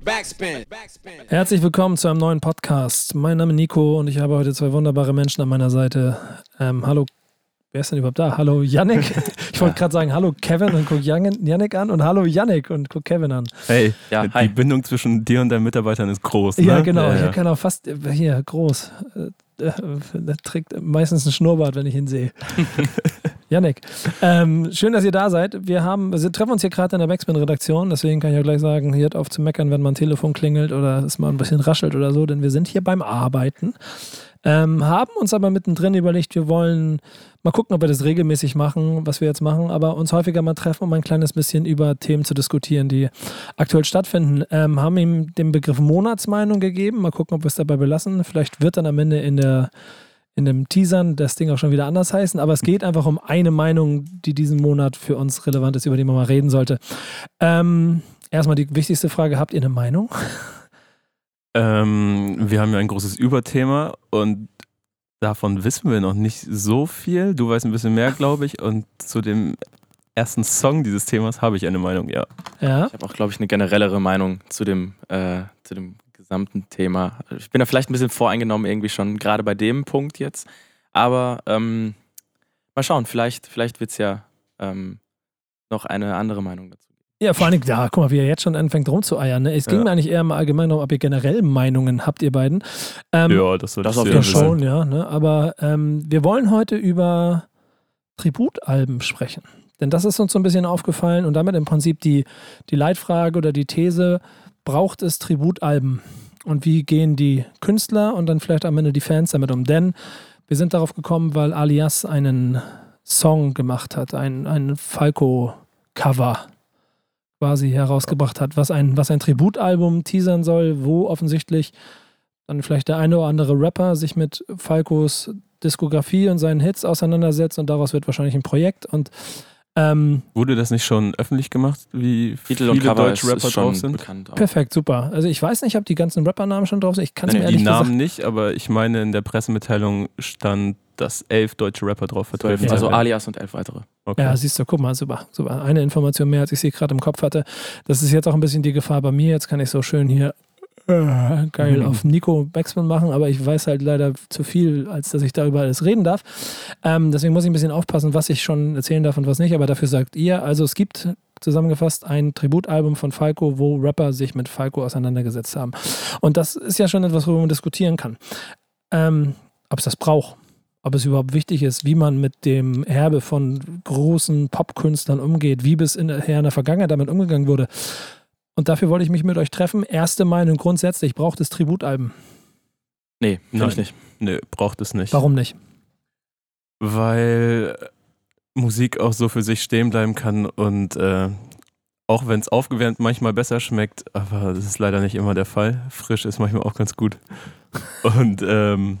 Backspin. Herzlich willkommen zu einem neuen Podcast. Mein Name ist Nico und ich habe heute zwei wunderbare Menschen an meiner Seite. Ähm, hallo, wer ist denn überhaupt da? Hallo Yannick. Ich wollte gerade sagen, hallo Kevin und guck Yannick an und hallo Yannick und guck Kevin an. Hey, Ja, die hi. Bindung zwischen dir und deinen Mitarbeitern ist groß. Ne? Ja, genau. Ja, Ich ja. kann auch fast äh, hier groß. Äh, Der trägt meistens einen Schnurrbart, wenn ich ihn sehe. Yannick, ähm, schön, dass ihr da seid. Wir haben, wir treffen uns hier gerade in der Backspin-Redaktion, deswegen kann ich auch gleich sagen, hört auf zu meckern, wenn mein Telefon klingelt oder es mal ein bisschen raschelt oder so, denn wir sind hier beim Arbeiten. Ähm, haben uns aber mittendrin überlegt, wir wollen mal gucken, ob wir das regelmäßig machen, was wir jetzt machen, aber uns häufiger mal treffen, um ein kleines bisschen über Themen zu diskutieren, die aktuell stattfinden. Ähm, haben ihm den Begriff Monatsmeinung gegeben. Mal gucken, ob wir es dabei belassen. Vielleicht wird dann am Ende in der in dem Teasern das Ding auch schon wieder anders heißen, aber es geht einfach um eine Meinung, die diesen Monat für uns relevant ist, über die man mal reden sollte. Ähm, erstmal die wichtigste Frage: Habt ihr eine Meinung? Ähm, wir haben ja ein großes Überthema und davon wissen wir noch nicht so viel. Du weißt ein bisschen mehr, glaube ich. Und zu dem ersten Song dieses Themas habe ich eine Meinung, ja. Ja. Ich habe auch, glaube ich, eine generellere Meinung zu dem, äh, zu dem gesamten Thema. Ich bin da vielleicht ein bisschen voreingenommen, irgendwie schon, gerade bei dem Punkt jetzt. Aber ähm, mal schauen, vielleicht, vielleicht wird es ja ähm, noch eine andere Meinung dazu. Ja, vor allem, ja, guck mal, wie er jetzt schon anfängt rumzueiern. Ne? Es ging Ja. mir eigentlich eher mal allgemein darum, ob ihr generell Meinungen habt, ihr beiden. Ähm, ja, das wird das auf jeden Fall. schon, ja. Ne? Aber ähm, wir wollen heute über Tributalben sprechen. Denn das ist uns so ein bisschen aufgefallen und damit im Prinzip die, die Leitfrage oder die These, braucht es Tributalben? Und wie gehen die Künstler und dann vielleicht am Ende die Fans damit um? Denn wir sind darauf gekommen, weil Alias einen Song gemacht hat, ein, ein Falco-Cover quasi herausgebracht hat, was ein, was ein Tributalbum teasern soll, wo offensichtlich dann vielleicht der eine oder andere Rapper sich mit Falcos Diskografie und seinen Hits auseinandersetzt und daraus wird wahrscheinlich ein Projekt. Und ähm, Wurde das nicht schon öffentlich gemacht, wie Titel viele und Cover deutsche Rapper ist schon drauf sind? perfekt, super. Also ich weiß nicht, ob die ganzen Rappernamen schon drauf sind. Ich kann es mir Die ehrlich Namen gesagt. nicht, aber ich meine, in der Pressemitteilung stand, dass elf deutsche Rapper drauf vertreten Also sind. Alias und elf weitere. Okay. Ja, siehst du, guck mal, super, super. Eine Information mehr, als ich sie gerade im Kopf hatte. Das ist jetzt auch ein bisschen die Gefahr bei mir. Jetzt kann ich so schön hier äh, geil Mhm. auf Nico Backspin machen, aber ich weiß halt leider zu viel, als dass ich darüber alles reden darf. Ähm, deswegen muss ich ein bisschen aufpassen, was ich schon erzählen darf und was nicht. Aber dafür sagt ihr, also es gibt zusammengefasst ein Tributalbum von Falco, wo Rapper sich mit Falco auseinandergesetzt haben. Und das ist ja schon etwas, worüber man diskutieren kann. Ähm, ob es das braucht, ob es überhaupt wichtig ist, wie man mit dem Erbe von großen Popkünstlern umgeht, wie bis in in der Vergangenheit damit umgegangen wurde. Und dafür wollte ich mich mit euch treffen. Erste Meinung grundsätzlich, braucht es Tributalben? Nee, finde ich nicht. Nö, braucht es nicht. Warum nicht? Weil Musik auch so für sich stehen bleiben kann und äh, auch wenn es aufgewärmt manchmal besser schmeckt, aber das ist leider nicht immer der Fall. Frisch ist manchmal auch ganz gut. Und ähm,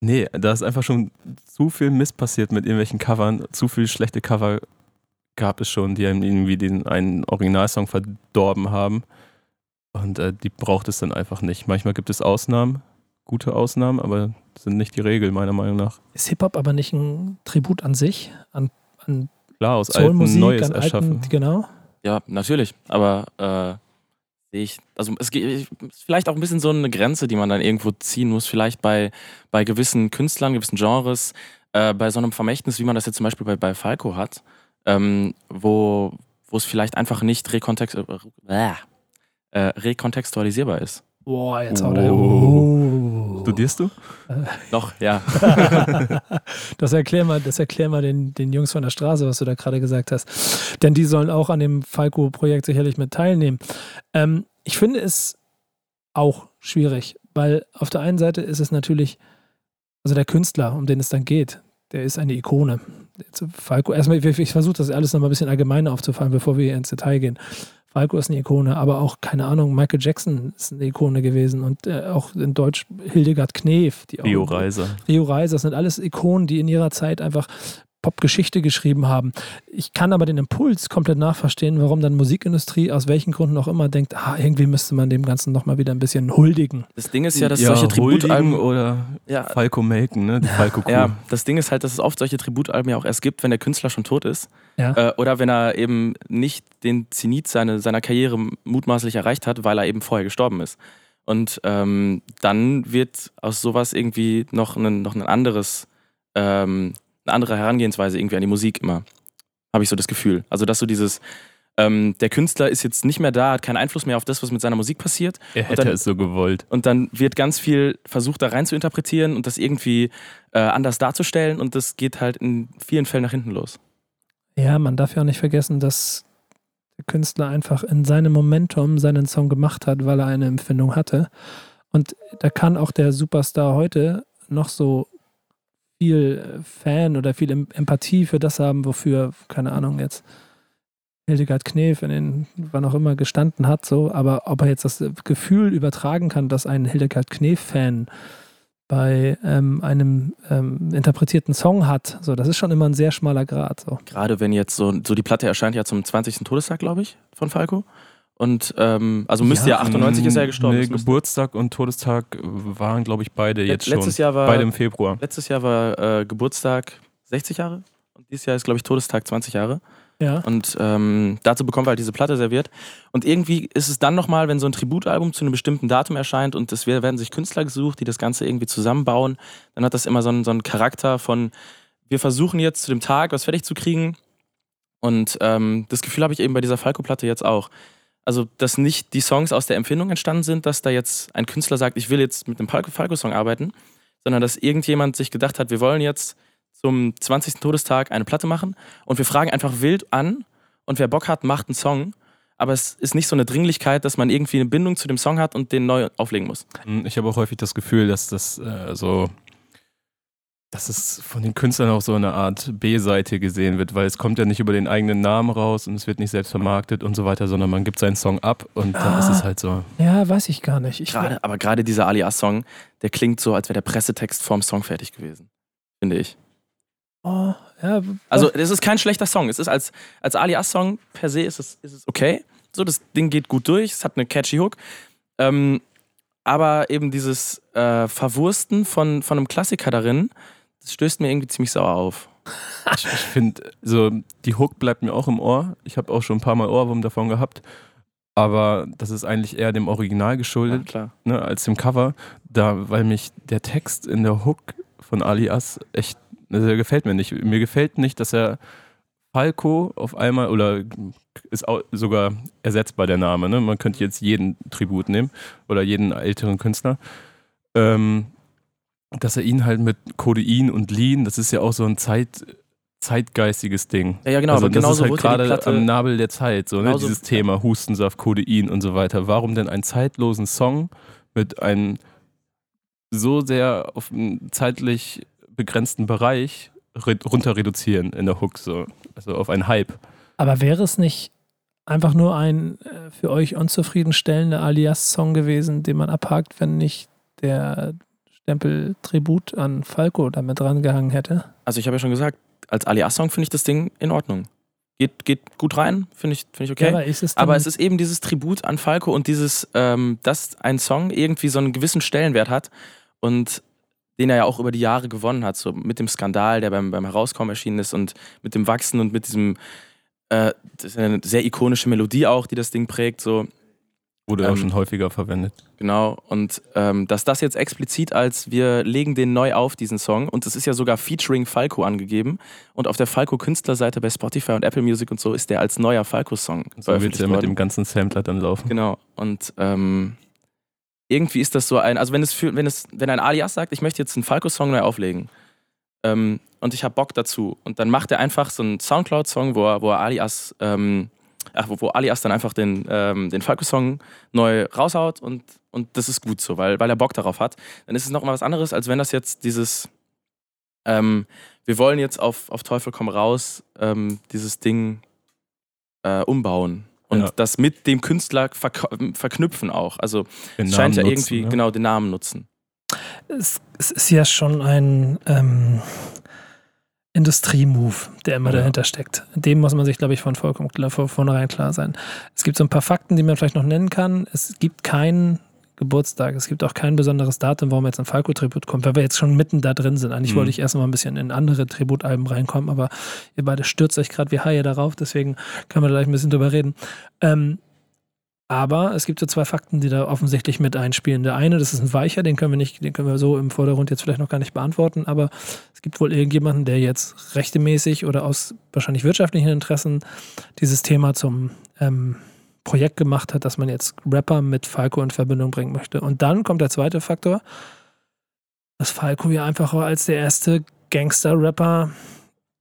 nee, da ist einfach schon zu viel Mist passiert mit irgendwelchen Covern. Zu viele schlechte Cover gab es schon, die einem irgendwie den einen Originalsong verdorben haben. Und äh, die braucht es dann einfach nicht. Manchmal gibt es Ausnahmen, gute Ausnahmen, aber das sind nicht die Regel, meiner Meinung nach. Ist Hip-Hop aber nicht ein Tribut an sich, an, an Klar, aus alten Neues an erschaffen. alten, genau? Ja, natürlich. Aber äh, sehe ich, also es geht ist vielleicht auch ein bisschen so eine Grenze, die man dann irgendwo ziehen muss. Vielleicht bei, bei gewissen Künstlern, gewissen Genres, äh, bei so einem Vermächtnis, wie man das jetzt zum Beispiel bei, bei Falco hat, ähm, wo, wo es vielleicht einfach nicht rekontext, äh, äh, rekontextualisierbar ist. Boah, jetzt haut er. Oh. Studierst du? Noch, ja. das erklär mal, das erklär mal den, den Jungs von der Straße, was du da gerade gesagt hast. Denn die sollen auch an dem Falco-Projekt sicherlich mit teilnehmen. Ähm, ich finde es auch schwierig, weil auf der einen Seite ist es natürlich, also der Künstler, um den es dann geht, der ist eine Ikone. Falco, erstmal, ich, ich versuche das alles nochmal ein bisschen allgemeiner aufzufallen, bevor wir ins Detail gehen. Falco ist eine Ikone, aber auch, keine Ahnung, Michael Jackson ist eine Ikone gewesen und äh, auch in Deutsch Hildegard Knef. Die auch- Rio Reiser. Rio Reiser, das sind alles Ikonen, die in ihrer Zeit einfach Popgeschichte geschrieben haben. Ich kann aber den Impuls komplett nachverstehen, warum dann Musikindustrie aus welchen Gründen auch immer denkt, ah, irgendwie müsste man dem Ganzen nochmal wieder ein bisschen huldigen. Das Ding ist ja, dass ja, solche Tributalben oder ja, Falco melken, ne? Die Falco -Kuh. Ja, das Ding ist halt, dass es oft solche Tributalben ja auch erst gibt, wenn der Künstler schon tot ist. Ja. Äh, oder wenn er eben nicht den Zenit seine, seiner Karriere mutmaßlich erreicht hat, weil er eben vorher gestorben ist. Und ähm, dann wird aus sowas irgendwie noch ein, noch ein anderes ähm, eine andere Herangehensweise irgendwie an die Musik immer. Habe ich so das Gefühl. Also, dass so dieses, ähm, der Künstler ist jetzt nicht mehr da, hat keinen Einfluss mehr auf das, was mit seiner Musik passiert. Er hätte dann, es so gewollt. Und dann wird ganz viel versucht, da rein zu interpretieren und das irgendwie äh, anders darzustellen und das geht halt in vielen Fällen nach hinten los. Ja, man darf ja auch nicht vergessen, dass der Künstler einfach in seinem Momentum seinen Song gemacht hat, weil er eine Empfindung hatte. Und da kann auch der Superstar heute noch so viel Fan oder viel Empathie für das haben, wofür, keine Ahnung, jetzt Hildegard Knef in den, wann auch immer gestanden hat, so, aber ob er jetzt das Gefühl übertragen kann, dass ein Hildegard Knef-Fan bei ähm, einem ähm, interpretierten Song hat, so, das ist schon immer ein sehr schmaler Grad. So. Gerade wenn jetzt so, so die Platte erscheint ja zum 20. Todestag, glaube ich, von Falco. Und ähm, also müsste ja, ja 98 ist er gestorben. Nee, Geburtstag und Todestag waren, glaube ich, beide jetzt letztes schon. Jahr war, beide im Februar. Letztes Jahr war äh, Geburtstag 60 Jahre und dieses Jahr ist, glaube ich, Todestag 20 Jahre. Ja. Und ähm, dazu bekommen wir halt diese Platte serviert. Und irgendwie ist es dann nochmal, wenn so ein Tributalbum zu einem bestimmten Datum erscheint und es werden sich Künstler gesucht, die das Ganze irgendwie zusammenbauen, dann hat das immer so einen, so einen Charakter von, wir versuchen jetzt zu dem Tag was fertig zu kriegen. Und ähm, das Gefühl habe ich eben bei dieser Falco-Platte jetzt auch also dass nicht die Songs aus der Empfindung entstanden sind, dass da jetzt ein Künstler sagt, ich will jetzt mit einem Falco-Song arbeiten, sondern dass irgendjemand sich gedacht hat, wir wollen jetzt zum 20. Todestag eine Platte machen und wir fragen einfach wild an und wer Bock hat, macht einen Song. Aber es ist nicht so eine Dringlichkeit, dass man irgendwie eine Bindung zu dem Song hat und den neu auflegen muss. Hm, ich habe auch häufig das Gefühl, dass das äh, so dass es von den Künstlern auch so eine Art B-Seite gesehen wird, weil es kommt ja nicht über den eigenen Namen raus und es wird nicht selbst vermarktet und so weiter, sondern man gibt seinen Song ab und dann ah, ist es halt so. Ja, weiß ich gar nicht. Ich grade, aber gerade dieser Alias-Song, der klingt so, als wäre der Pressetext vorm Song fertig gewesen, finde ich. Oh, ja. Also es ist kein schlechter Song. Es ist als, als Alias-Song per se ist es, ist es okay. So, das Ding geht gut durch, es hat eine catchy Hook. Ähm, aber eben dieses äh, Verwursten von, von einem Klassiker darin, das stößt mir irgendwie ziemlich sauer auf. ich, ich finde, so die Hook bleibt mir auch im Ohr. Ich habe auch schon ein paar Mal Ohrwurm davon gehabt. Aber das ist eigentlich eher dem Original geschuldet ja, ne, als dem Cover. Da, weil mich der Text in der Hook von Alias echt, also der gefällt mir nicht. Mir gefällt nicht, dass er Falco auf einmal oder ist sogar ersetzbar der Name. Ne? Man könnte jetzt jeden Tribut nehmen oder jeden älteren Künstler. Ähm, dass er ihn halt mit Codein und Lean, das ist ja auch so ein Zeit, zeitgeistiges Ding. Ja, ja genau, also aber das ist halt gerade am Nabel der Zeit, so, ne? dieses Thema Hustensaft, Codein und so weiter. Warum denn einen zeitlosen Song mit einem so sehr auf einen zeitlich begrenzten Bereich runter reduzieren in der Hook, so, also auf einen Hype. Aber wäre es nicht einfach nur ein äh, für euch unzufriedenstellender Alias-Song gewesen, den man abhakt, wenn nicht der Stempel Tribut an Falco damit rangehangen hätte? Also ich habe ja schon gesagt, als Alias-Song finde ich das Ding in Ordnung. Geht, geht gut rein, finde ich, find ich okay. Ja, aber, es aber es ist eben dieses Tribut an Falco und dieses, ähm, dass ein Song irgendwie so einen gewissen Stellenwert hat und den er ja auch über die Jahre gewonnen hat, so mit dem Skandal, der beim, beim Herauskommen erschienen ist und mit dem Wachsen und mit diesem, äh, das ist eine sehr ikonische Melodie auch, die das Ding prägt, so Wurde ähm, auch schon häufiger verwendet. Genau, und ähm, dass das jetzt explizit als wir legen den neu auf, diesen Song, und es ist ja sogar featuring Falco angegeben. Und auf der Falco-Künstlerseite bei Spotify und Apple Music und so ist der als neuer Falco-Song. So wird es ja mit dem ganzen Sampler dann laufen. Genau, und ähm, irgendwie ist das so ein, also wenn es für, wenn es, wenn ein Alias sagt, ich möchte jetzt einen Falco-Song neu auflegen, ähm, und ich habe Bock dazu, und dann macht er einfach so einen Soundcloud-Song, wo er, wo er Alias ähm, ach, wo, wo Alias dann einfach den, ähm, den Falco-Song neu raushaut und, und das ist gut so, weil, weil er Bock darauf hat. Dann ist es noch mal was anderes, als wenn das jetzt dieses, ähm, wir wollen jetzt auf, auf Teufel komm raus, ähm, dieses Ding äh, umbauen. Und ja. das mit dem Künstler verknüpfen auch. Also es scheint ja nutzen, irgendwie, ne? genau, den Namen nutzen. Es, es, ist ja schon ein, ähm, Industriemove, der immer Ja. dahinter steckt. Dem muss man sich, glaube ich, von vollkommen klar, von vornherein klar sein. Es gibt so ein paar Fakten, die man vielleicht noch nennen kann. Es gibt keinen Geburtstag, es gibt auch kein besonderes Datum, warum jetzt ein Falco-Tribut kommt, weil wir jetzt schon mitten da drin sind. Eigentlich Mhm. wollte ich erst mal ein bisschen in andere Tributalben reinkommen, aber ihr beide stürzt euch gerade wie Haie darauf, deswegen können wir da gleich ein bisschen drüber reden. Ähm, aber es gibt so zwei Fakten, die da offensichtlich mit einspielen. Der eine, das ist ein Weicher, den können wir nicht, den können wir so im Vordergrund jetzt vielleicht noch gar nicht beantworten, aber es gibt wohl irgendjemanden, der jetzt rechtemäßig oder aus wahrscheinlich wirtschaftlichen Interessen dieses Thema zum ähm, Projekt gemacht hat, dass man jetzt Rapper mit Falco in Verbindung bringen möchte. Und dann kommt der zweite Faktor, dass Falco ja einfach als der erste Gangster-Rapper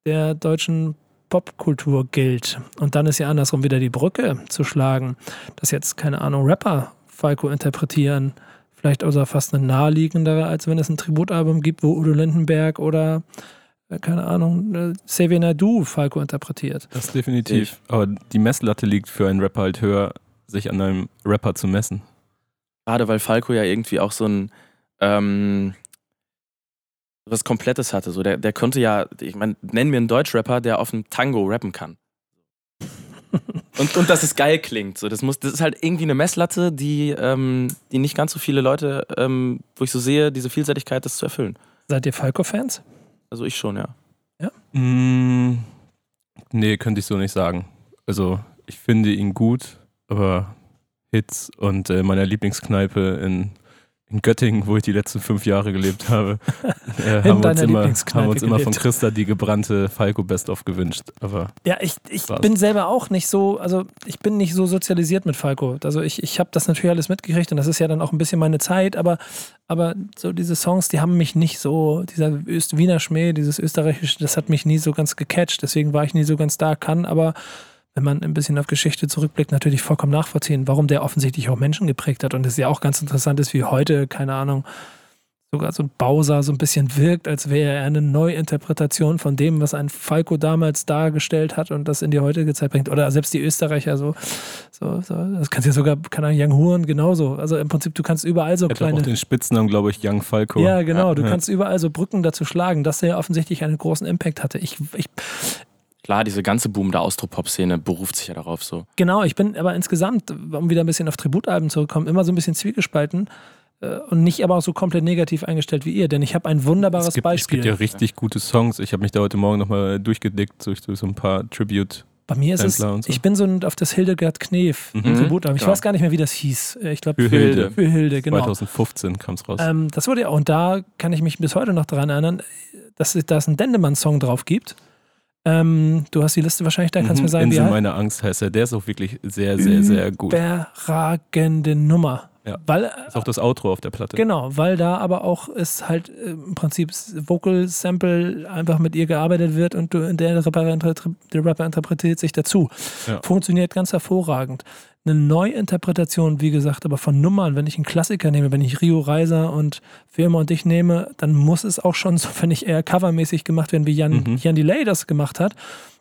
der deutschen Popkultur gilt. Und dann ist ja andersrum wieder die Brücke zu schlagen, dass jetzt, keine Ahnung, Rapper Falco interpretieren, vielleicht also fast eine naheliegendere, als wenn es ein Tributalbum gibt, wo Udo Lindenberg oder, äh, keine Ahnung, äh, Xavier Naidu Falco interpretiert. Das definitiv. Aber die Messlatte liegt für einen Rapper halt höher, sich an einem Rapper zu messen. Gerade weil Falco ja irgendwie auch so ein ähm, was Komplettes hatte. So, der, der konnte ja, ich meine, nenn mir einen Deutschrapper, der auf einem Tango rappen kann. Und, und dass es geil klingt. So, das, muss, das ist halt irgendwie eine Messlatte, die, ähm, die nicht ganz so viele Leute, ähm, wo ich so sehe, diese Vielseitigkeit, das zu erfüllen. Seid ihr Falco-Fans? Also ich schon, ja. Mm, nee, könnte ich so nicht sagen. Also, ich finde ihn gut, aber Hits und äh, meiner Lieblingskneipe in, in Göttingen, wo ich die letzten fünf Jahre gelebt habe, äh, haben, uns deiner immer, haben uns immer von. Christa die gebrannte Falco Best-of gewünscht. Aber Ja, ich, ich bin selber auch nicht so, also ich bin nicht so sozialisiert mit Falco. Also ich, ich habe das natürlich alles mitgekriegt und das ist ja dann auch ein bisschen meine Zeit, aber, aber so diese Songs, die haben mich nicht so, dieser Öst Wiener Schmäh, dieses österreichische, das hat mich nie so ganz gecatcht, deswegen war ich nie so ganz da, kann aber wenn man ein bisschen auf Geschichte zurückblickt, natürlich vollkommen nachvollziehen, warum der offensichtlich auch Menschen geprägt hat. Und es ja auch ganz interessant ist, wie heute, keine Ahnung, sogar so ein Bowser so ein bisschen wirkt, als wäre er eine Neuinterpretation von dem, was ein Falco damals dargestellt hat und das in die heutige Zeit bringt. Oder selbst die Österreicher so. so, so das kannst du ja sogar, keine Ahnung, Young Huren genauso. Also im Prinzip, du kannst überall so er hat auch kleine. den Spitznamen, glaube ich, Young Falco. Ja, genau. Du Ja. kannst überall so Brücken dazu schlagen, dass er ja offensichtlich einen großen Impact hatte. Ich, ich, Klar, diese ganze Boom der Austropop-Szene beruft sich ja darauf so. genau, ich bin aber insgesamt, um wieder ein bisschen auf Tributalben zurückzukommen, immer so ein bisschen zwiegespalten äh, und nicht aber auch so komplett negativ eingestellt wie ihr, denn ich habe ein wunderbares es gibt, Beispiel. Es gibt ja richtig gute Songs. Ich habe mich da heute Morgen nochmal durchgedickt durch, durch so ein paar Tribute. Bei mir ist es, Sampler und so. ich bin so auf das Hildegard Knef Mhm. Tributalbum. Ich Genau. weiß gar nicht mehr, wie das hieß. Äh, Ich glaube, Für Hilde. Für Hilde, genau. 2015 kam es raus. Ähm, das wurde ja, und da kann ich mich bis heute noch daran erinnern, dass es da es einen Dendemann-Song drauf gibt. Ähm, du hast die Liste wahrscheinlich, da kannst du Mhm. mir sagen, wie Insel er meiner Angst heißt er. Der ist auch wirklich sehr, sehr, sehr gut. Überragende Nummer. Ja. Weil, Ist auch das Outro auf der Platte. genau, weil da aber auch es halt äh, im Prinzip Vocal Sample einfach mit ihr gearbeitet wird und der, Rapper, der Rapper interpretiert sich dazu. Ja. Funktioniert ganz hervorragend. Eine Neuinterpretation, wie gesagt, aber von Nummern, wenn ich einen Klassiker nehme, wenn ich Rio Reiser und Firma und dich nehme, dann muss es auch schon so, wenn ich eher covermäßig gemacht werden, wie Jan, Mhm. Jan Delay das gemacht hat,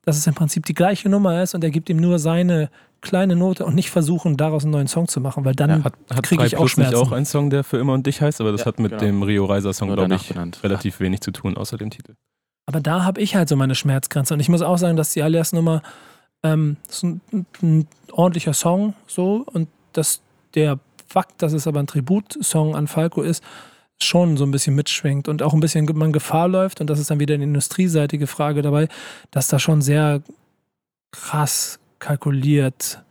dass es im Prinzip die gleiche Nummer ist und er gibt ihm nur seine kleine Note und nicht versuchen, daraus einen neuen Song zu machen, weil dann Ja, Hat, hat kriege 3 ich auch Plus nicht Schmerzen. auch einen Song, der für immer und dich heißt, aber das Ja, hat mit genau. dem Rio Reiser Song, glaube ich, benannt. relativ wenig zu tun, außer dem Titel. Aber da habe ich halt so meine Schmerzgrenze. Und ich muss auch sagen, dass die Alias-Nummer ähm, ist ein, ein ordentlicher Song so und dass der Fakt, dass es aber ein Tributsong an Falco ist, schon so ein bisschen mitschwingt und auch ein bisschen man Gefahr läuft und das ist dann wieder eine industrieseitige Frage dabei, dass da schon sehr krass kalkuliert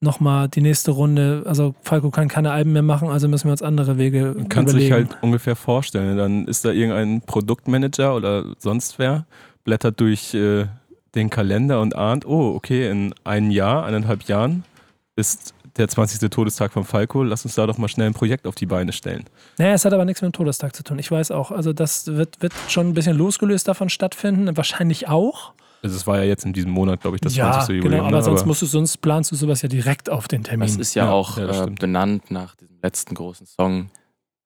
nochmal die nächste Runde, also Falco kann keine Alben mehr machen, also müssen wir uns andere Wege Man kann sich überlegen. halt ungefähr vorstellen. Dann ist da irgendein Produktmanager oder sonst wer, blättert durch äh, den Kalender und ahnt, oh, okay, in einem Jahr, eineinhalb Jahren ist der 20. Todestag von Falco, lass uns da doch mal schnell ein Projekt auf die Beine stellen. Naja, es hat aber nichts mit dem Todestag zu tun. Ich weiß auch. Also das wird, wird schon ein bisschen losgelöst davon stattfinden. Wahrscheinlich auch. Also es war ja jetzt in diesem Monat, glaube ich, das ja, 20. Jubiläum. genau. Aber ne? sonst, musst du, sonst planst du sowas ja direkt auf den Termin. Das ist ja, Ja, auch ja, äh, benannt nach diesem letzten großen Song.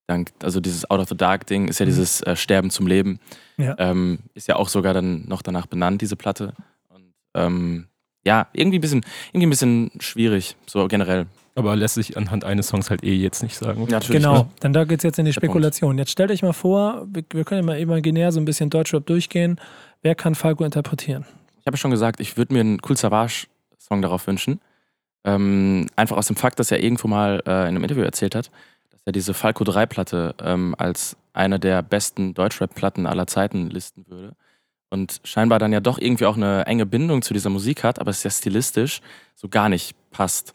Dank, also dieses Out of the Dark Ding ist ja Mhm. dieses äh, Sterben zum Leben. Ja. Ähm, ist ja auch sogar dann noch danach benannt, diese Platte. Und ähm, ja, irgendwie ein bisschen, irgendwie ein bisschen schwierig, so generell. aber lässt sich anhand eines Songs halt eh jetzt nicht sagen. Natürlich. Genau, denn da geht es jetzt in die Der Punkt. Spekulation. Jetzt stellt euch mal vor, wir, wir können ja mal imaginär so ein bisschen Deutschrap durchgehen. Wer kann Falco interpretieren? Ich habe schon gesagt, ich würde mir einen Cool Savage-Song darauf wünschen. Ähm, einfach aus dem Fakt, dass er irgendwo mal äh, in einem Interview erzählt hat, dass er diese Falco 3-Platte ähm, als eine der besten Deutschrap-Platten aller Zeiten listen würde. Und scheinbar dann ja doch irgendwie auch eine enge Bindung zu dieser Musik hat, aber es ja stilistisch so gar nicht passt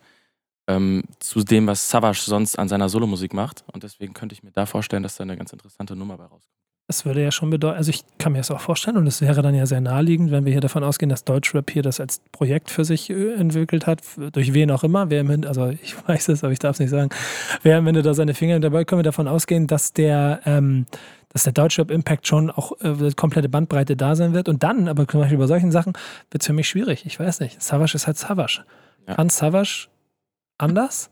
ähm, zu dem, was Savage sonst an seiner Solomusik macht. Und deswegen könnte ich mir da vorstellen, dass da eine ganz interessante Nummer bei rauskommt. Das würde ja schon bedeuten, also ich kann mir das auch vorstellen und es wäre dann ja sehr naheliegend, wenn wir hier davon ausgehen, dass Deutschrap hier das als Projekt für sich äh, entwickelt hat, durch wen auch immer, wer im Ende, also ich weiß es, aber ich darf es nicht sagen, wer am Ende da seine Finger dabei, können wir davon ausgehen, dass der, ähm, dass der Deutschrap-Impact schon auch äh, komplette Bandbreite da sein wird und dann, aber zum Beispiel bei solchen Sachen, wird es für mich schwierig, ich weiß nicht, Savage ist halt Savage. Ja. Kann Savage anders?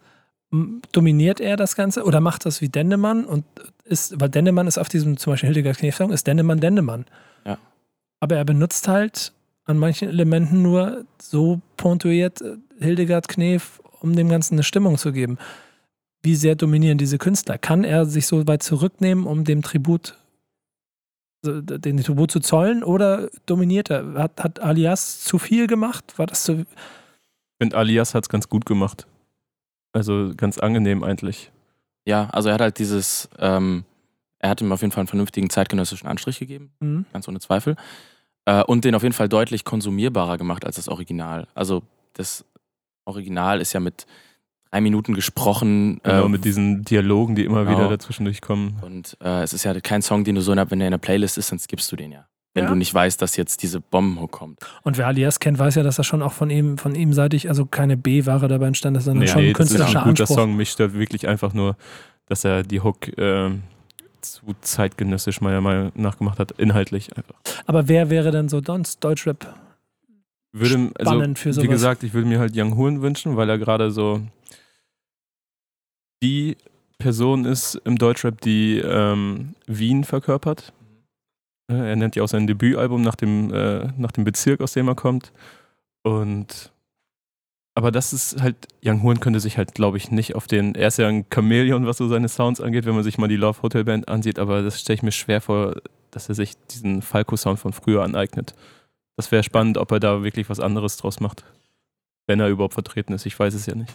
Dominiert er das Ganze oder macht das wie Dendemann und ist, weil Dendemann ist auf diesem zum Beispiel Hildegard Knef Song, ist Dendemann Dendemann. Ja. Aber er benutzt halt an manchen Elementen nur so punktuiert äh, Hildegard Knef, um dem Ganzen eine Stimmung zu geben. Wie sehr dominieren diese Künstler? Kann er sich so weit zurücknehmen, um dem Tribut den Tribut zu zollen oder dominiert er? Hat, hat Alias zu viel gemacht? War das zu, Ich finde, Alias hat es ganz gut gemacht. Also ganz angenehm eigentlich. Ja, also er hat halt dieses, ähm, er hat ihm auf jeden Fall einen vernünftigen zeitgenössischen Anstrich gegeben, Mhm. ganz ohne Zweifel. Äh, und den auf jeden Fall deutlich konsumierbarer gemacht als das Original. Also das Original ist ja mit drei Minuten gesprochen. Genau, äh, mit diesen Dialogen, die immer genau. wieder dazwischen durchkommen. Und äh, es ist ja kein Song, den du so, wenn der in der Playlist ist, dann skippst du den ja. Wenn Ja. du nicht weißt, dass jetzt diese Bombenhook kommt. Und wer Alias kennt, weiß ja, dass das schon auch von ihm, von ihm seitig, also keine B-Ware dabei entstanden ist, sondern Nee, schon ein nee, das ist künstlerischer ein guter Anspruch. Song. Mich stört wirklich einfach nur, dass er die Hook ähm, zu zeitgenössisch meiner Meinung nach gemacht hat. Inhaltlich einfach. Aber wer wäre denn so sonst Deutschrap? Würde, also, Spannend für wie sowas. gesagt, ich würde mir halt Young Hoon wünschen, weil er gerade so die Person ist im Deutschrap, die ähm, Wien verkörpert. Äh, Er nennt ja auch sein Debütalbum nach dem, äh, nach dem Bezirk, aus dem er kommt. Und aber das ist halt, Young Horn könnte sich halt, glaube ich, nicht auf den. Er ist ja ein Chamäleon, was so seine Sounds angeht, wenn man sich mal die Love Hotel Band ansieht, aber das stelle ich mir schwer vor, dass er sich diesen Falco-Sound von früher aneignet. Das wäre spannend, ob er da wirklich was anderes draus macht. Wenn er überhaupt vertreten ist, ich weiß es ja nicht.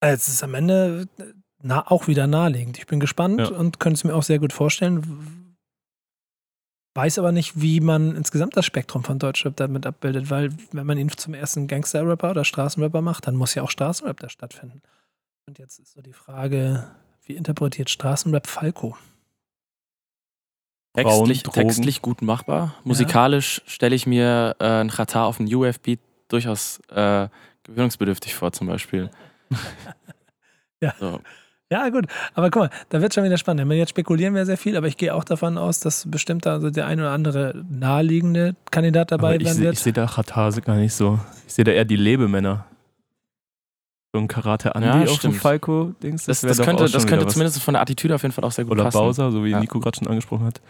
Es ist am Ende äh, na, auch wieder naheliegend. Ich bin gespannt Ja. und könnte es mir auch sehr gut vorstellen. Weiß aber nicht, wie man insgesamt das Spektrum von Deutschrap damit abbildet, weil wenn man ihn zum ersten Gangster-Rapper oder Straßenrapper macht, dann muss ja auch Straßenrap da stattfinden. Und jetzt ist so die Frage, wie interpretiert Straßenrap Falco? Textlich, textlich gut machbar. Musikalisch stelle ich mir äh, ein Chata auf einen UF-Beat durchaus äh, gewöhnungsbedürftig vor, zum Beispiel. Ja. So. Ja, gut. Aber guck mal, da wird schon wieder spannend. Ich meine, Jetzt spekulieren wir sehr viel, aber ich gehe auch davon aus, dass bestimmt da so der ein oder andere naheliegende Kandidat dabei Aber ich, sein seh- wird. ich sehe da Chatase gar nicht so. Ich sehe da eher die Lebemänner. So ein Karate Andi Ja, auf stimmt. Falco-Dings. Das, das doch könnte, das könnte was. zumindest von der Attitüde auf jeden Fall auch sehr gut Oder passen. Bowser, so wie Ja. Nico gerade schon angesprochen hat.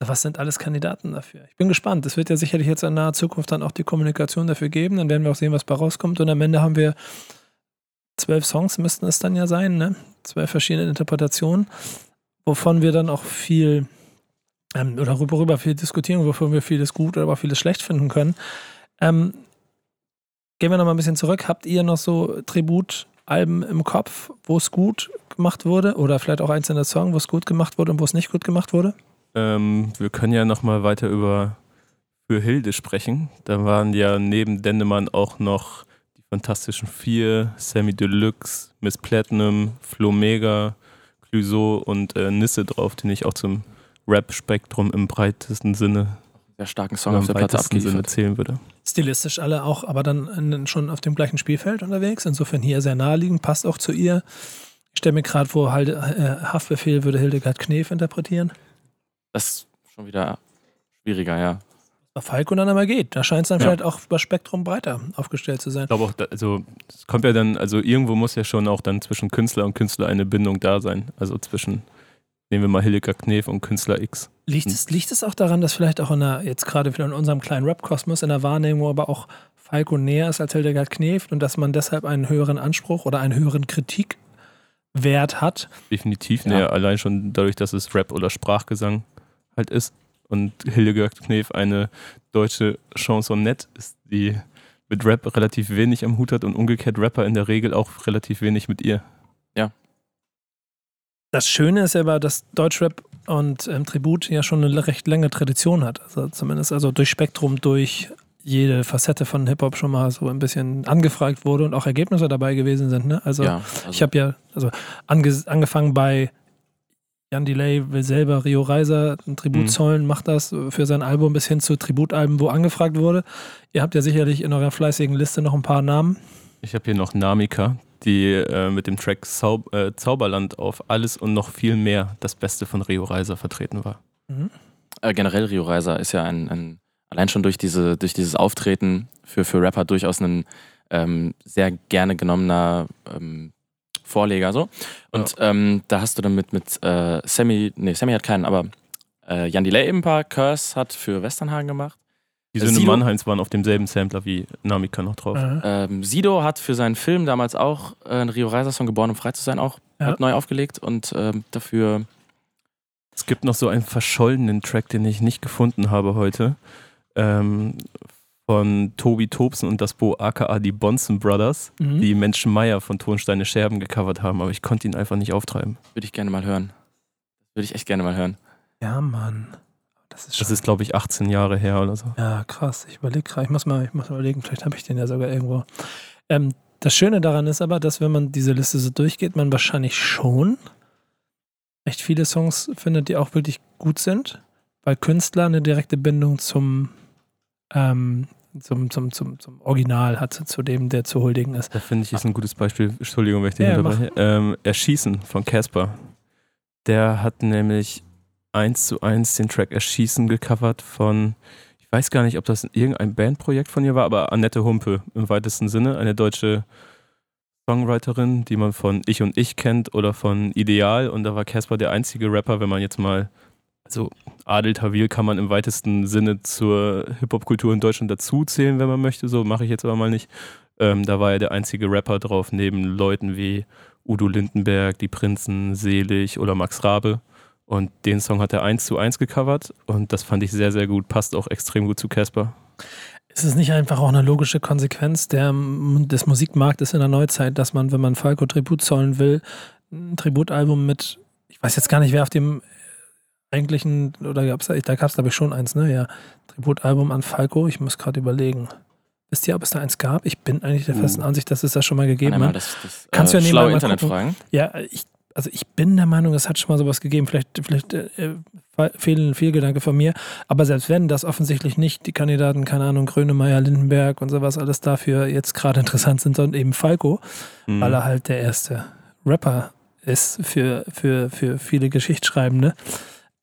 Was sind alles Kandidaten dafür? Ich bin gespannt. Es wird ja sicherlich jetzt in naher Zukunft dann auch die Kommunikation dafür geben. Dann werden wir auch sehen, was bei rauskommt. Und am Ende haben wir zwölf Songs, müssten es dann ja sein, ne? Zwölf verschiedene Interpretationen, wovon wir dann auch viel ähm, oder worüber viel diskutieren, wovon wir vieles gut oder vieles schlecht finden können. Ähm, gehen wir noch mal ein bisschen zurück. Habt ihr noch so Tributalben im Kopf, wo es gut gemacht wurde? Oder vielleicht auch einzelne Songs, wo es gut gemacht wurde und wo es nicht gut gemacht wurde? Ähm, wir können ja nochmal weiter über Für Hilde sprechen. Da waren ja neben Dendemann auch noch Fantastischen Vier, Sammy Deluxe, Miss Platinum, Flo Mega, Clouseau und äh, Nisse drauf, den ich auch zum Rap-Spektrum im breitesten Sinne, Sehr starken Song auf der Platte Sinne abgeliefert. zählen würde. stilistisch alle auch, aber dann schon auf dem gleichen Spielfeld unterwegs. Insofern hier sehr naheliegend, passt auch zu ihr. Ich stelle mir gerade vor, äh, Haftbefehl würde Hildegard Knef interpretieren. Das ist schon wieder schwieriger, ja. Falco dann aber geht. Da scheint es dann Ja. vielleicht auch über Spektrum breiter aufgestellt zu sein. Ich glaube auch, also es kommt ja dann, also irgendwo muss ja schon auch dann zwischen Künstler und Künstler eine Bindung da sein. Also zwischen, nehmen wir mal Hildegard Knef und Künstler X. Liegt es, liegt es auch daran, dass vielleicht auch in der, jetzt gerade wieder in unserem kleinen Rap-Kosmos, in der Wahrnehmung aber auch Falco näher ist als Hildegard Knef und dass man deshalb einen höheren Anspruch oder einen höheren Kritikwert hat? Definitiv, Ja. ne, allein schon dadurch, dass es Rap oder Sprachgesang halt ist. Und Hildegard Knef eine deutsche Chansonette ist, die mit Rap relativ wenig am Hut hat und umgekehrt Rapper in der Regel auch relativ wenig mit ihr. Das Schöne ist ja aber, dass Deutschrap und ähm, Tribut ja schon eine recht lange Tradition hat. Also zumindest also durch Spektrum, durch jede Facette von Hip-Hop schon mal so ein bisschen angefragt wurde und auch Ergebnisse dabei gewesen sind. Ne? Also, ja, also ich habe ja also ange angefangen bei Jan Delay will selber Rio Reiser ein Tribut Mhm. zollen, macht das für sein Album bis hin zu Tributalben, wo angefragt wurde. Ihr habt ja sicherlich in eurer fleißigen Liste noch ein paar Namen. Ich habe hier noch Namika, die äh, mit dem Track Zau äh, Zauberland auf alles und noch viel mehr das Beste von Rio Reiser vertreten war. äh, generell Rio Reiser ist ja ein, ein allein schon durch, diese, durch dieses Auftreten für, für Rapper durchaus ein ähm, sehr gerne genommener ähm, Vorleger so. Und ähm, da hast du dann mit, mit äh, Sammy, nee, Sammy hat keinen, aber äh, Jan Delay eben ein paar, Curse hat für Westernhagen gemacht. Die Äh, Söhne Sido? Mannheims waren auf demselben Sampler wie Namika noch drauf. Ähm, Sido hat für seinen Film damals auch äh, einen Rio Reiser Song Geboren um frei zu sein auch Ja. halt neu aufgelegt und ähm, dafür Es gibt noch so einen verschollenen Track, den ich nicht gefunden habe heute. Ähm, von Tobi Tobsen und das Bo aka die Bonson Brothers, Mhm. die Menschen Meier von Tonsteine Scherben gecovert haben, aber ich konnte ihn einfach nicht auftreiben. würde ich gerne mal hören. Würde ich echt gerne mal hören. Ja, Mann. Das ist schon Das ist, glaube ich, 18 Jahre her oder so. Ja, krass. Ich überlege gerade, ich muss mal, ich muss mal überlegen, vielleicht habe ich den ja sogar irgendwo. Ähm, das Schöne daran ist aber, dass wenn man diese Liste so durchgeht, man wahrscheinlich schon echt viele Songs findet, die auch wirklich gut sind, weil Künstler eine direkte Bindung zum, ähm, zum, zum, zum, zum Original hat, zu dem, der zu huldigen ist. Da finde ich, ist ein gutes Beispiel. Entschuldigung, wenn ich den Ja, unterbreche. Ähm, Erschießen von Casper. Der hat nämlich eins zu eins den Track Erschießen gecovert von, ich weiß gar nicht, ob das irgendein Bandprojekt von ihr war, aber Annette Humpe im weitesten Sinne, eine deutsche Songwriterin, die man von Ich und Ich kennt oder von Ideal. Und da war Casper der einzige Rapper, wenn man jetzt mal, also Adel Tawil kann man im weitesten Sinne zur Hip-Hop-Kultur in Deutschland dazuzählen, wenn man möchte. So mache ich jetzt aber mal nicht. Ähm, da war er der einzige Rapper drauf, neben Leuten wie Udo Lindenberg, Die Prinzen, Selig oder Max Rabe. Und den Song hat er eins zu eins gecovert und das fand ich sehr, sehr gut. Passt auch extrem gut zu Casper. Ist es nicht einfach auch eine logische Konsequenz der, des Musikmarktes in der Neuzeit, dass man, wenn man Falco Tribut zollen will, ein Tributalbum mit, ich weiß jetzt gar nicht, wer auf dem eigentlichen, oder gab's da, da gab es glaube ich schon eins, ne? Ja, Tributalbum an Falco, ich muss gerade überlegen. Wisst ihr, ob es da eins gab? Ich bin eigentlich der Uh. festen Ansicht, dass es das schon mal gegeben Einmal hat. das, das Kannst du ja äh, nebenbei mal Internet gucken. fragen. Ja, ich, also ich bin der Meinung, es hat schon mal sowas gegeben. Vielleicht, vielleicht äh, fehl, Fehlgedanke von mir. Aber selbst wenn das offensichtlich nicht die Kandidaten, keine Ahnung, Grönemeyer, Lindenberg und sowas alles dafür jetzt gerade interessant sind, sondern eben Falco, Mhm. weil er halt der erste Rapper ist für, für, für viele Geschichtsschreibende,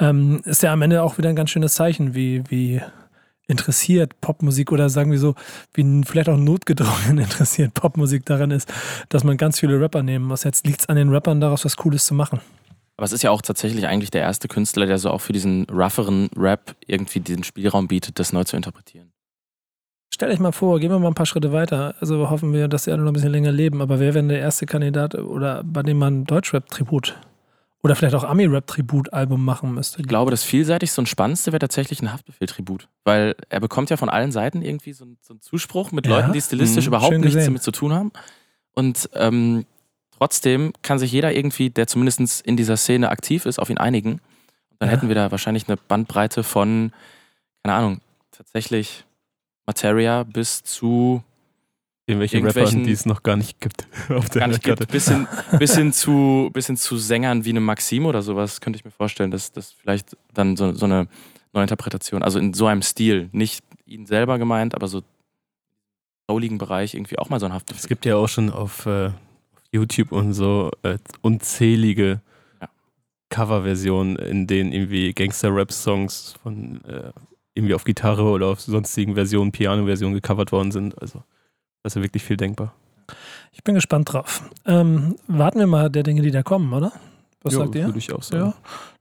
ähm, ist ja am Ende auch wieder ein ganz schönes Zeichen, wie, wie interessiert Popmusik oder sagen wir so, wie vielleicht auch notgedrungen interessiert Popmusik daran ist, dass man ganz viele Rapper nehmen muss. Jetzt liegt es an den Rappern daraus, was Cooles zu machen. Aber es ist ja auch tatsächlich eigentlich der erste Künstler, der so auch für diesen rougheren Rap irgendwie diesen Spielraum bietet, das neu zu interpretieren. Stell euch mal vor, gehen wir mal ein paar Schritte weiter. Also hoffen wir, dass die alle noch ein bisschen länger leben. Aber wer wäre denn der erste Kandidat oder bei dem man Deutschrap-Tribut oder vielleicht auch Ami-Rap-Tribut-Album machen müsste? Ich glaube, das vielseitigste und spannendste wäre tatsächlich ein Haftbefehl-Tribut. Weil er bekommt ja von allen Seiten irgendwie so, einen- so einen Zuspruch mit Ja. Leuten, die stilistisch Mhm. überhaupt Schön nichts gesehen. damit zu tun haben. Und ähm, trotzdem kann sich jeder irgendwie, der zumindest in dieser Szene aktiv ist, auf ihn einigen. Und dann Ja. hätten wir da wahrscheinlich eine Bandbreite von, keine Ahnung, tatsächlich Materia bis zu Irgendwelche Rappern, die es noch gar nicht gibt auf der gar nicht Karte. gibt, bis hin, bis, hin zu, bis hin zu Sängern wie einem Maxim oder sowas, könnte ich mir vorstellen, dass das vielleicht dann so, so eine Neuinterpretation, also in so einem Stil, nicht ihn selber gemeint, aber so souligen Bereich irgendwie auch mal so ein Haftbefehl. Es gibt ja auch schon auf, äh, auf YouTube und so äh, unzählige Ja. Coverversionen, in denen irgendwie Gangster-Rap-Songs von äh, irgendwie auf Gitarre oder auf sonstigen Versionen, Piano-Versionen gecovert worden sind. Also da ist ja wirklich viel denkbar. Ich bin gespannt drauf. Ähm, warten wir mal der Dinge, die da kommen, oder? Was Jo, sagt ihr? Würde ich auch sagen. Ja.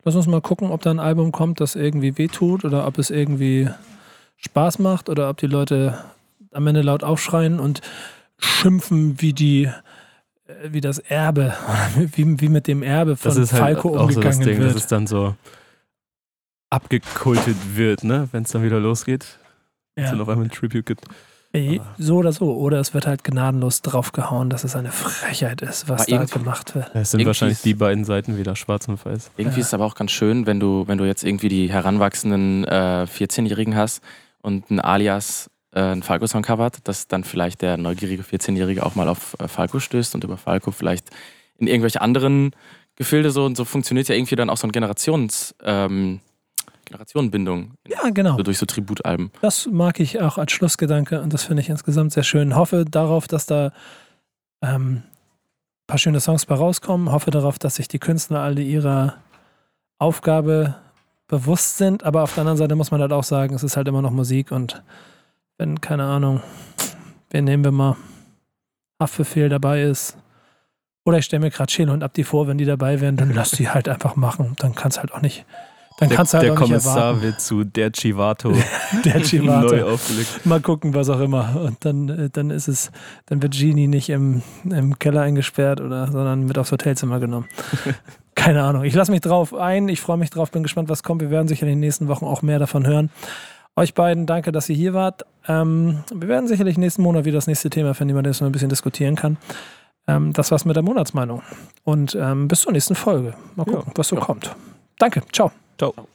Lass uns mal gucken, ob da ein Album kommt, das irgendwie wehtut oder ob es irgendwie Spaß macht oder ob die Leute am Ende laut aufschreien und schimpfen, wie die äh, wie das Erbe, wie, wie mit dem Erbe von Das ist halt Falco auch so das umgegangen Ding. Wird. ist dann so, abgekultet wird, ne? Wenn es dann wieder losgeht. Ja. Es dann auf einmal ein Tribute gibt. Eh, So oder so. Oder es wird halt gnadenlos draufgehauen, dass es eine Frechheit ist, was Aber da gemacht wird. Es sind Irgendwie wahrscheinlich die beiden Seiten wieder schwarz und weiß. Irgendwie Ja. ist es aber auch ganz schön, wenn du, wenn du jetzt irgendwie die heranwachsenden äh, 14-Jährigen hast und ein Alias äh, einen Falco-Song covert, dass dann vielleicht der neugierige 14-Jährige auch mal auf äh, Falco stößt und über Falco vielleicht in irgendwelche anderen Gefilde so und so funktioniert ja irgendwie dann auch so eine Generations, ähm, Generationenbindung Ja, genau. so durch so Tributalben. Das mag ich auch als Schlussgedanke und das finde ich insgesamt sehr schön. Hoffe darauf, dass da ähm, ein paar schöne Songs bei rauskommen. Hoffe darauf, dass sich die Künstler alle ihrer Aufgabe bewusst sind. Aber auf der anderen Seite muss man halt auch sagen, es ist halt immer noch Musik und wenn, keine Ahnung, wen nehmen wir mal, Haftbefehl dabei ist. Oder ich stelle mir gerade Schäle und Abdi vor, wenn die dabei wären, dann lass die halt einfach machen. Dann kannst halt auch nicht. Dann Der, kannst du halt der auch nicht Kommissar erwarten. wird zu der Chivato Der Chivato. neu aufgelegt. Mal gucken, was auch immer. Und dann, äh, dann ist es, dann wird Genie nicht im, im Keller eingesperrt oder, sondern mit aufs Hotelzimmer genommen. Keine Ahnung. Ich lasse mich drauf ein. Ich freue mich drauf, bin gespannt, was kommt. Wir werden sicher in den nächsten Wochen auch mehr davon hören. Euch beiden, danke, dass ihr hier wart. Ähm, wir werden sicherlich nächsten Monat wieder das nächste Thema finden, über das man ein bisschen diskutieren kann. Ähm, das war's mit der Monatsmeinung. Und ähm, bis zur nächsten Folge. Mal gucken, was so Ja. kommt. Danke. Ciao. Ciao.